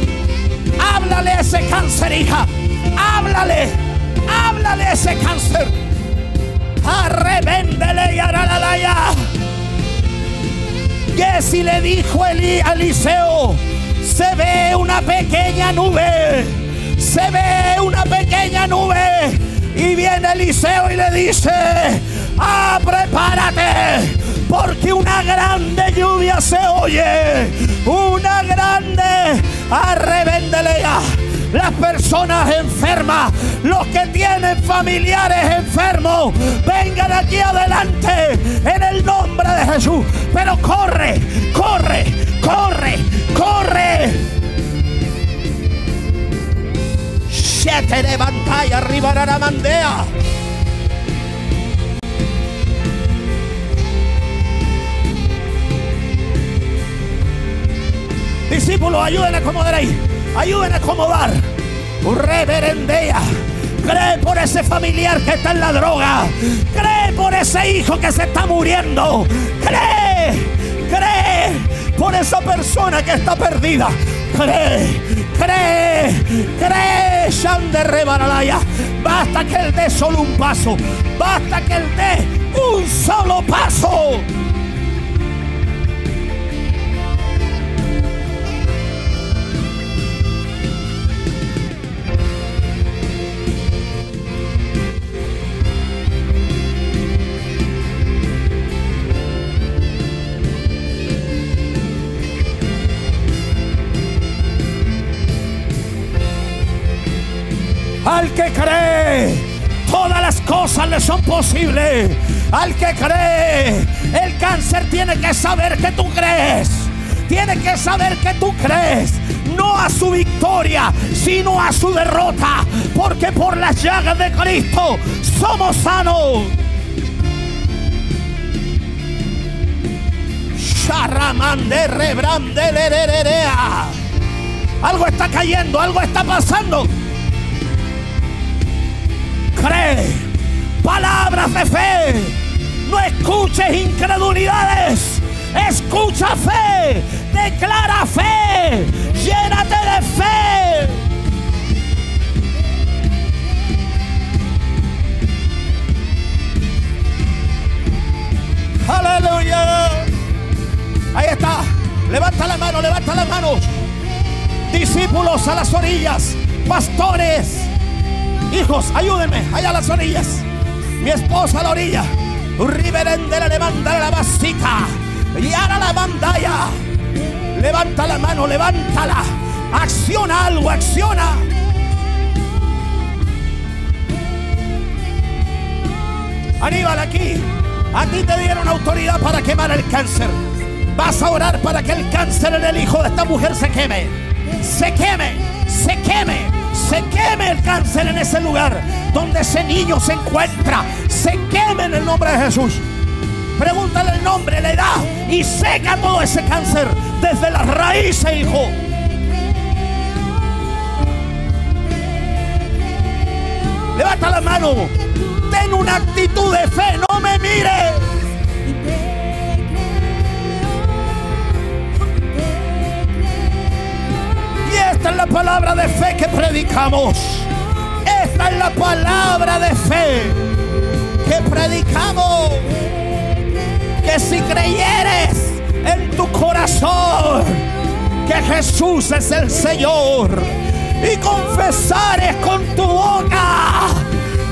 Háblale a ese cáncer, hija. Háblale. Háblale ese cáncer. Arrebéndele y ya. Que si le dijo Eli a Eliseo, se ve una pequeña nube. Se ve una pequeña nube. Y viene Eliseo y le dice, ah, prepárate porque una grande lluvia se oye, una grande arrebendelea. Las personas enfermas, los que tienen familiares enfermos, vengan aquí adelante en el nombre de Jesús. Pero corre, corre, corre, corre. Siete levanta y arriba la mandea. Discípulos, ayuden a acomodar ahí. Ayuden a acomodar. Reverendea. Cree por ese familiar que está en la droga. Cree por ese hijo que se está muriendo. Cree. Cree por esa persona que está perdida. Cree, cree, cree, Shander Rebaralaya. Basta que él dé solo un paso. Basta que él dé Un solo paso. Le son posibles. Al que cree, el cáncer tiene que saber que tú crees. Tiene que saber que tú crees. No a su victoria, sino a su derrota. Porque por las llagas de Cristo somos sanos. Algo está cayendo, algo está pasando cree. Palabras de fe. No escuches incredulidades. Escucha fe. Declara fe. Llénate de fe. Aleluya. Ahí está. Levanta la mano, levanta la mano. Discípulos a las orillas. Pastores Hijos, ayúdenme, allá a las orillas. Mi esposa a la orilla. Riverende le levanta la vasita. Y ahora la bandaya. Levanta la mano, levántala. Acciona algo, acciona. Aníbal aquí. A ti te dieron autoridad para quemar el cáncer. Vas a orar para que el cáncer en el hijo de esta mujer se queme. Se queme, se queme se queme el cáncer en ese lugar donde ese niño se encuentra. Se queme en el nombre de Jesús. Pregúntale el nombre, la edad y seca todo ese cáncer desde las raíces, hijo. Levanta la mano. Ten una actitud de fe. No me mires. Es la palabra de fe que predicamos. Esta es la palabra de fe que predicamos. Que si creyeres en tu corazón que Jesús es el Señor y confesares con tu boca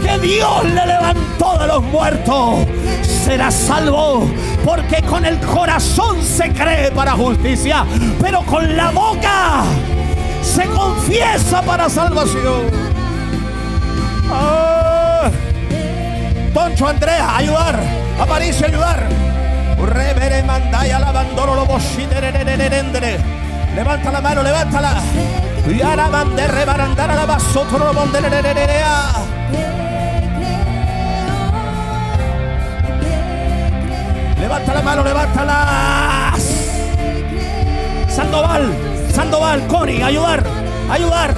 que Dios le levantó de los muertos, serás salvo. Porque con el corazón se cree para justicia, pero con la boca se confiesa para salvación. Ah. Toncho Andrea, ayudar. Aparicio, ayudar. Revere mandaya la abandono lo Levanta la mano, levántala. Y ahora rebarandar a la basotro Levanta la mano, levántala. Sandoval. Sandoval, Cori, ayudar, ayudar.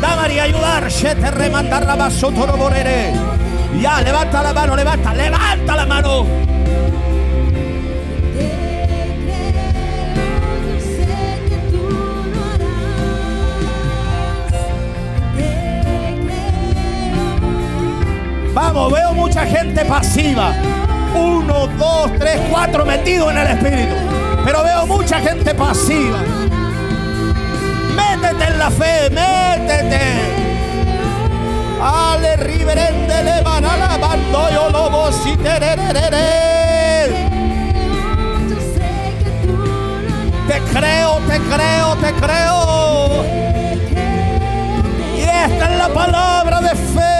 Damari, ayudar. te remandar la toro morere. Ya, levanta la mano, levanta, levanta la mano. Vamos, veo mucha gente pasiva. Uno, dos, tres, cuatro metidos en el espíritu. Pero veo mucha gente pasiva. La fe, métete. Ale riverende le van alabando yo lobo si te Te creo, te creo, te creo. Y esta es la palabra de fe.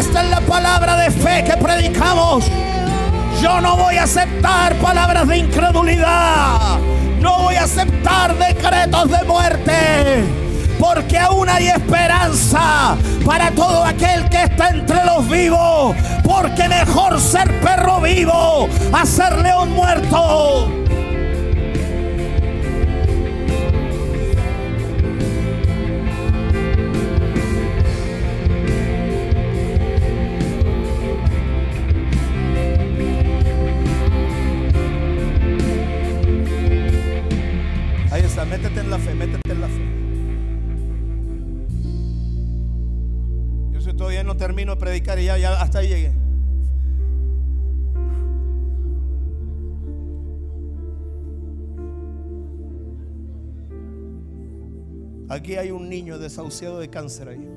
Esta es la palabra de fe que predicamos. Yo no voy a aceptar palabras de incredulidad. No voy a aceptar decretos de muerte. Porque aún hay esperanza para todo aquel que está entre los vivos. Porque mejor ser perro vivo a león muerto. Hasta ahí llegué. Aquí hay un niño desahuciado de cáncer ahí.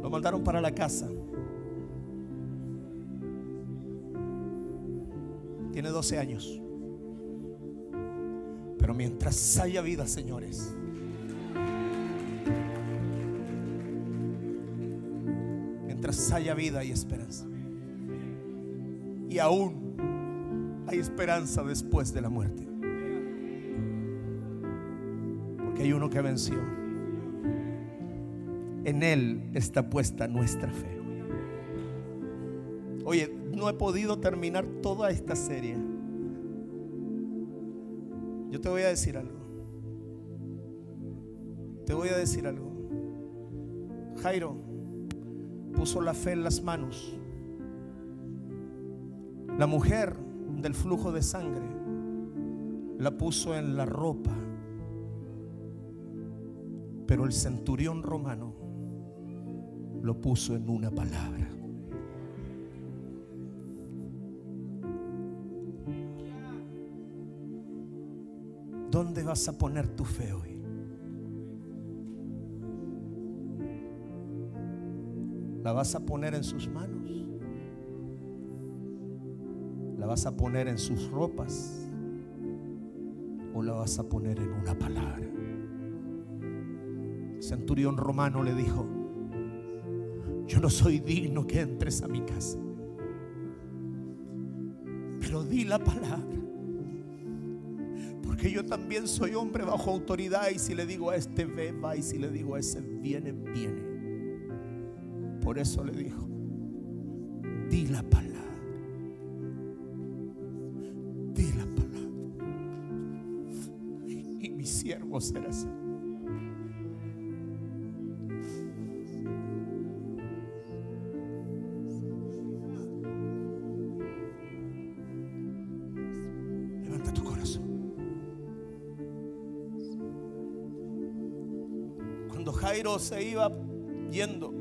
Lo mandaron para la casa. Tiene 12 años. Pero mientras haya vida, señores, haya vida y esperanza. Y aún hay esperanza después de la muerte. Porque hay uno que venció. En Él está puesta nuestra fe. Oye, no he podido terminar toda esta serie. Yo te voy a decir algo. Te voy a decir algo. Jairo puso la fe en las manos. La mujer del flujo de sangre la puso en la ropa. Pero el centurión romano lo puso en una palabra. ¿Dónde vas a poner tu fe hoy? ¿La vas a poner en sus manos? ¿La vas a poner en sus ropas? ¿O la vas a poner en una palabra? El centurión romano le dijo, yo no soy digno que entres a mi casa, pero di la palabra porque yo también soy hombre bajo autoridad y si le digo a este ve, va y si le digo a ese viene, viene. Por eso le dijo, di la palabra. Di la palabra. Y mi siervo será Jairo se iba yendo,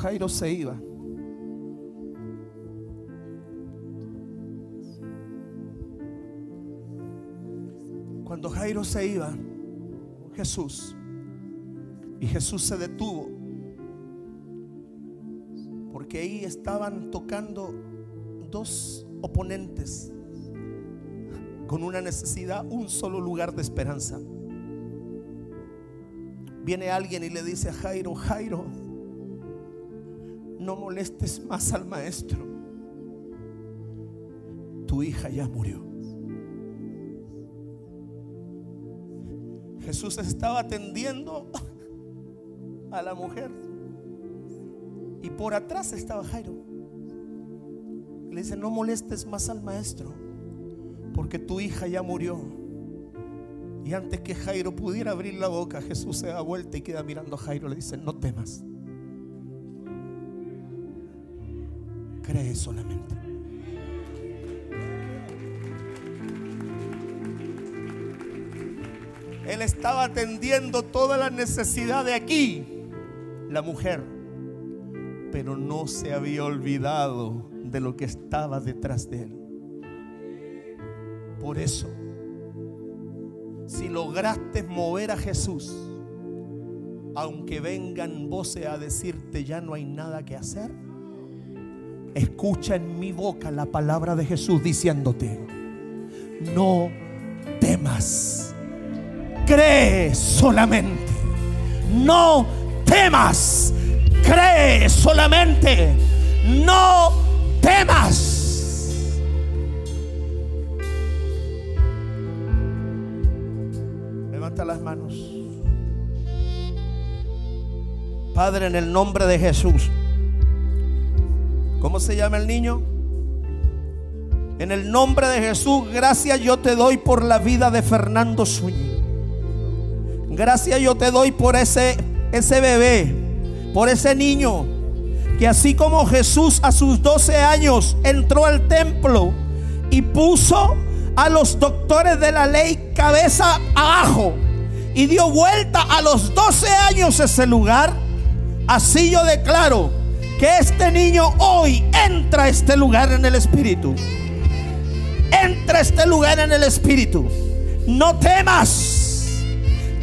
Jairo se iba, cuando Jairo se iba, Jesús, y Jesús se detuvo, porque ahí estaban tocando dos oponentes con una necesidad, un solo lugar de esperanza. Viene alguien y le dice a Jairo, Jairo, no molestes más al maestro. Tu hija ya murió. Jesús estaba atendiendo a la mujer. Y por atrás estaba Jairo. Le dice, no molestes más al maestro, porque tu hija ya murió. Y antes que Jairo pudiera abrir la boca, Jesús se da vuelta y queda mirando a Jairo. Le dice, no temas. Cree solamente. Él estaba atendiendo toda la necesidad de aquí, la mujer, pero no se había olvidado de lo que estaba detrás de él. Por eso, si lograste mover a Jesús, aunque vengan voces a decirte ya no hay nada que hacer, escucha en mi boca la palabra de Jesús diciéndote, no temas, cree solamente, no temas, cree solamente, no temas. Levanta las manos. Padre, en el nombre de Jesús. ¿Cómo se llama el niño? En el nombre de Jesús, gracias yo te doy por la vida de Fernando Zúñiga. Gracias yo te doy por ese, ese bebé, por ese niño, que así como Jesús a sus 12 años entró al templo y puso a los doctores de la ley cabeza abajo y dio vuelta a los 12 años ese lugar, así yo declaro que este niño hoy entra a este lugar en el Espíritu. Entra a este lugar en el Espíritu. No temas.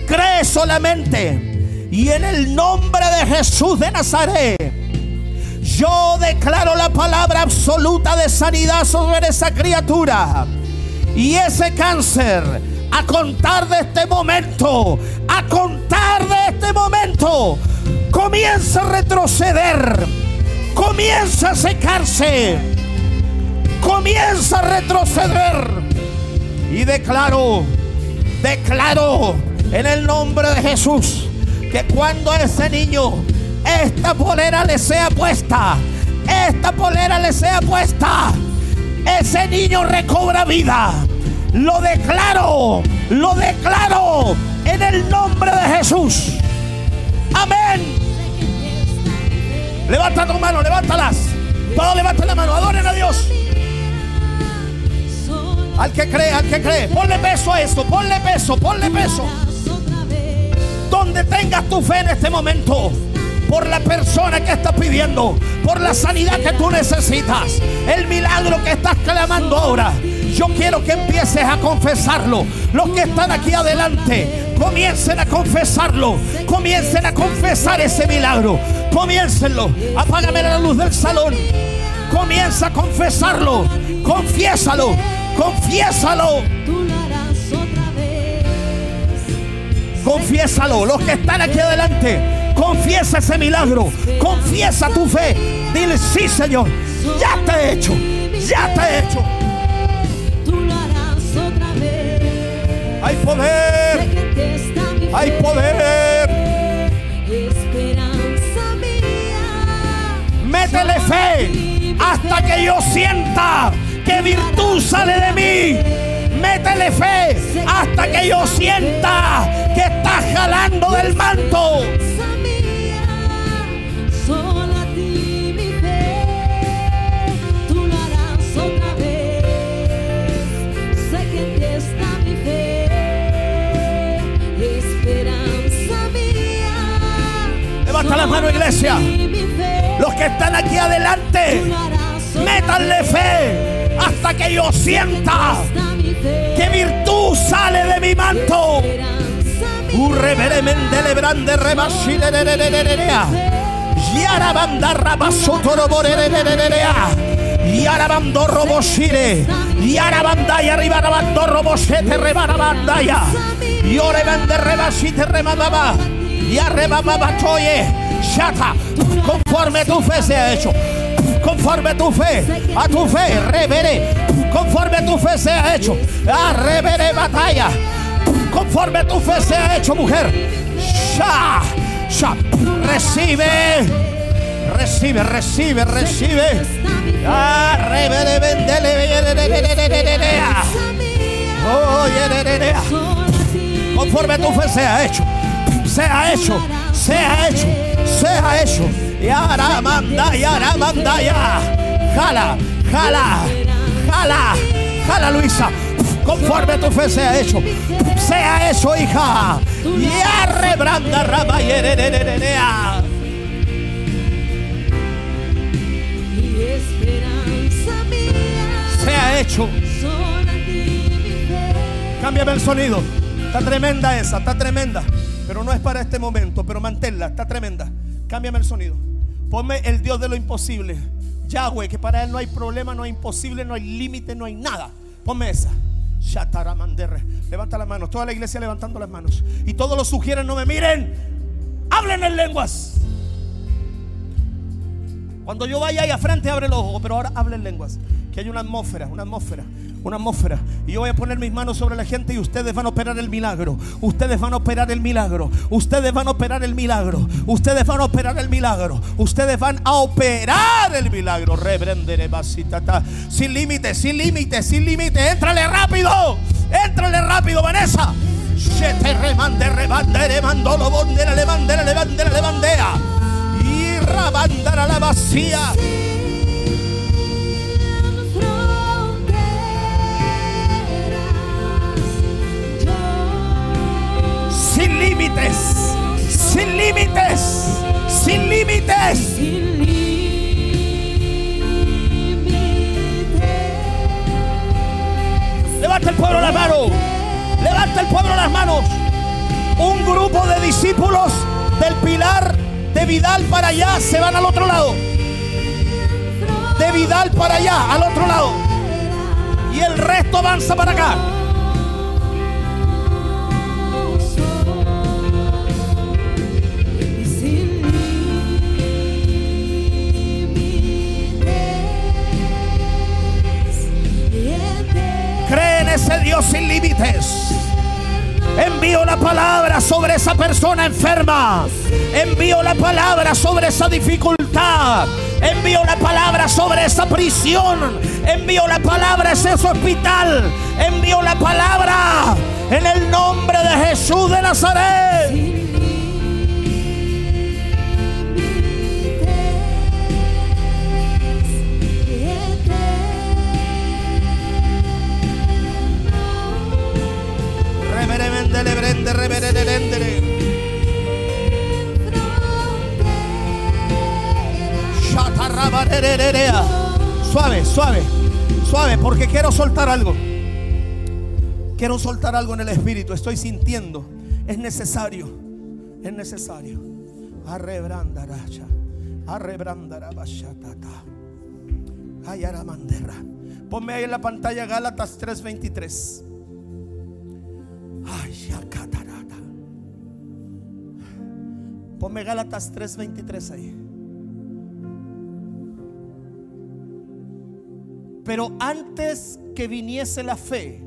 Cree solamente. Y en el nombre de Jesús de Nazaret. Yo declaro la palabra absoluta de sanidad sobre esa criatura. Y ese cáncer, a contar de este momento, a contar de este momento, comienza a retroceder, comienza a secarse, comienza a retroceder. Y declaro, declaro en el nombre de Jesús que cuando ese niño, esta polera le sea puesta, esta polera le sea puesta, ese niño recobra vida. Lo declaro, lo declaro en el nombre de Jesús. Amén. Levanta tu mano, levántalas. Todos levanten la mano, adoren a Dios. Al que cree, al que cree. Ponle peso a esto, ponle peso, ponle peso. Donde tengas tu fe en este momento por la persona que estás pidiendo, por la sanidad que tú necesitas, el milagro que estás clamando ahora. Yo quiero que empieces a confesarlo. Los que están aquí adelante, comiencen a confesarlo. Comiencen a confesar ese milagro. Comiéncenlo. Apágame la luz del salón. Comienza a confesarlo. Confiésalo. Confiésalo. Confiésalo. Los que están aquí adelante, confiesa ese milagro. Confiesa tu fe. Dile, sí, Señor. Ya te he hecho. Ya te he hecho. Hay poder. Hay poder. Métele fe hasta que yo sienta que virtud sale de mí. Métele fe hasta que yo sienta que estás jalando del manto. Levanta la mano, iglesia. Los que están aquí adelante, métanle fe hasta que yo sienta que virtud sale de mi manto. Urreveremende brande rebashire Yara banda rabasotoro borerererea. Yara bando roboshire. Yara banda y arriba rabando robosete rebara bandaya. Yore bande rebashite remababa. Y arrebababatoye. Shata. Conforme tu fe se ha hecho. Conforme tu fe. A tu fe. Revere. Conforme tu fe se ha hecho. A revere batalla. Conforme tu fe se ha hecho, mujer. Sha. Sha. Recibe. Recibe, recibe, recibe. Revere, vendele, Oh, Conforme tu fe se ha hecho. Se ha hecho. Se ha hecho. Se ha hecho. Y ahora manda, y ahora manda ya. Jala, jala, jala, jala, Luisa. Conforme tu fe se ha hecho. Se ha hecho, hija. Y arrebranda rama y hererea. Se ha hecho. Cámbiame el sonido. Está tremenda esa, está tremenda. Pero no es para este momento, pero manténla, está tremenda. Cámbiame el sonido. Ponme el Dios de lo imposible. Yahweh, que para él no hay problema, no hay imposible, no hay límite, no hay nada. Ponme esa. Levanta las manos. Toda la iglesia levantando las manos. Y todos los sugieren, no me miren. Hablen en lenguas. Cuando yo vaya ahí a frente, abre los ojos. Pero ahora hablen lenguas. Que hay una atmósfera, una atmósfera, una atmósfera. Y yo voy a poner mis manos sobre la gente y ustedes van a operar el milagro. Ustedes van a operar el milagro. Ustedes van a operar el milagro. Ustedes van a operar el milagro. Ustedes van a operar el milagro. Rebrendere basitata. Sin límite, sin límite, sin límite. Éntrale rápido. Éntrale rápido, Vanessa. Shete remande, rebandere, mandolo, bondera, levandera, levandera, levandea. Y rabandara la vacía. sin límites, sin límites, sin límites. Levanta el pueblo las manos, levanta el pueblo las manos. Un grupo de discípulos del pilar de Vidal para allá se van al otro lado. De Vidal para allá, al otro lado. Y el resto avanza para acá. Ese Dios sin límites. Envío la palabra sobre esa persona enferma. Envío la palabra sobre esa dificultad. Envío la palabra sobre esa prisión. Envío la palabra ese hospital. Envío la palabra en el nombre de Jesús de Nazaret. Suave, suave, suave, porque quiero soltar algo. Quiero soltar algo en el espíritu. Estoy sintiendo. Es necesario. Es necesario. Arrebrandaracha. Arrebrandarabashatata. Ayaramanderra. Ponme ahí en la pantalla Gálatas 3:23. Ay. Ponme Gálatas 3:23 ahí. Pero antes que viniese la fe,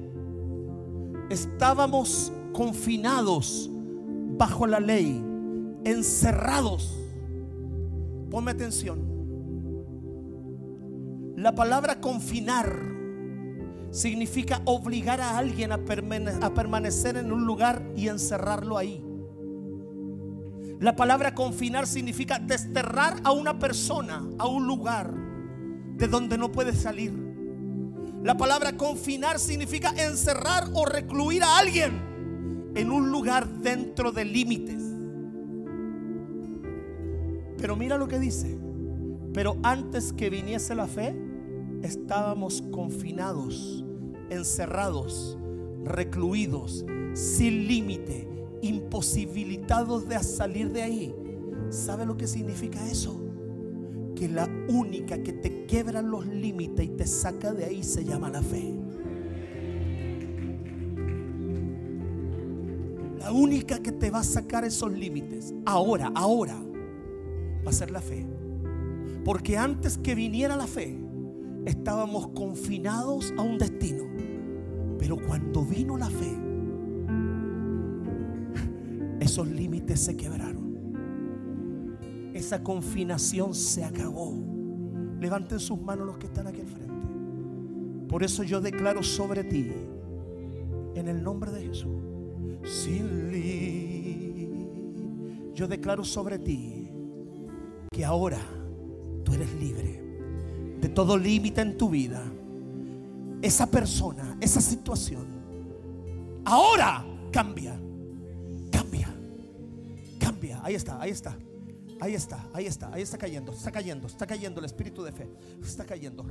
estábamos confinados bajo la ley, encerrados. Ponme atención. La palabra confinar significa obligar a alguien a, a permanecer en un lugar y encerrarlo ahí. La palabra confinar significa desterrar a una persona a un lugar de donde no puede salir. La palabra confinar significa encerrar o recluir a alguien en un lugar dentro de límites. Pero mira lo que dice. Pero antes que viniese la fe, estábamos confinados, encerrados, recluidos, sin límite, imposibilitados de salir de ahí. ¿Sabe lo que significa eso? Que la única que te quiebra los límites y te saca de ahí se llama la fe. La única que te va a sacar esos límites, ahora, ahora, va a ser la fe. Porque antes que viniera la fe, estábamos confinados a un destino. Pero cuando vino la fe, esos límites se quebraron. Esa confinación se acabó. Levanten sus manos los que están aquí al frente. Por eso yo declaro sobre ti, en el nombre de Jesús, sin li- Yo declaro sobre ti que ahora tú eres libre de todo límite en tu vida. Esa persona, esa situación, ahora cambia, cambia, cambia. Ahí está, ahí está. Ahí está, ahí está, ahí está cayendo, está cayendo, está cayendo el espíritu de fe. Está cayendo.